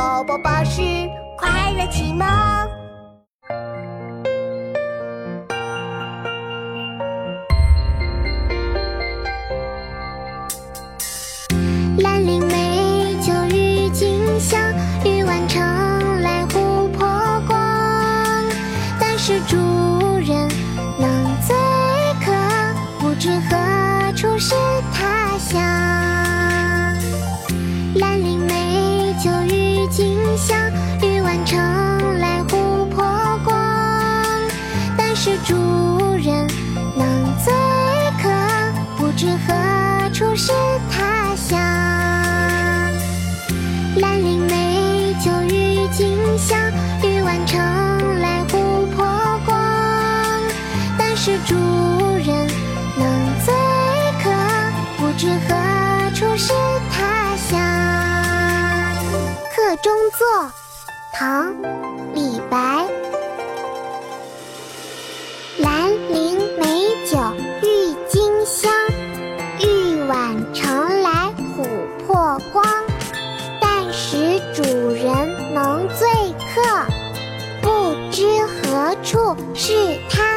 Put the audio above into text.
宝宝巴士快乐启蒙。兰陵美酒郁金香，玉碗盛来琥珀光。但是主人能醉客，不知何处是是主人能醉客，不知何处是他乡。兰陵美酒郁金香，玉碗盛来琥珀光。但是主人能醉客，不知何处是他乡。客中作，唐·李浓醉客，不知何处是他。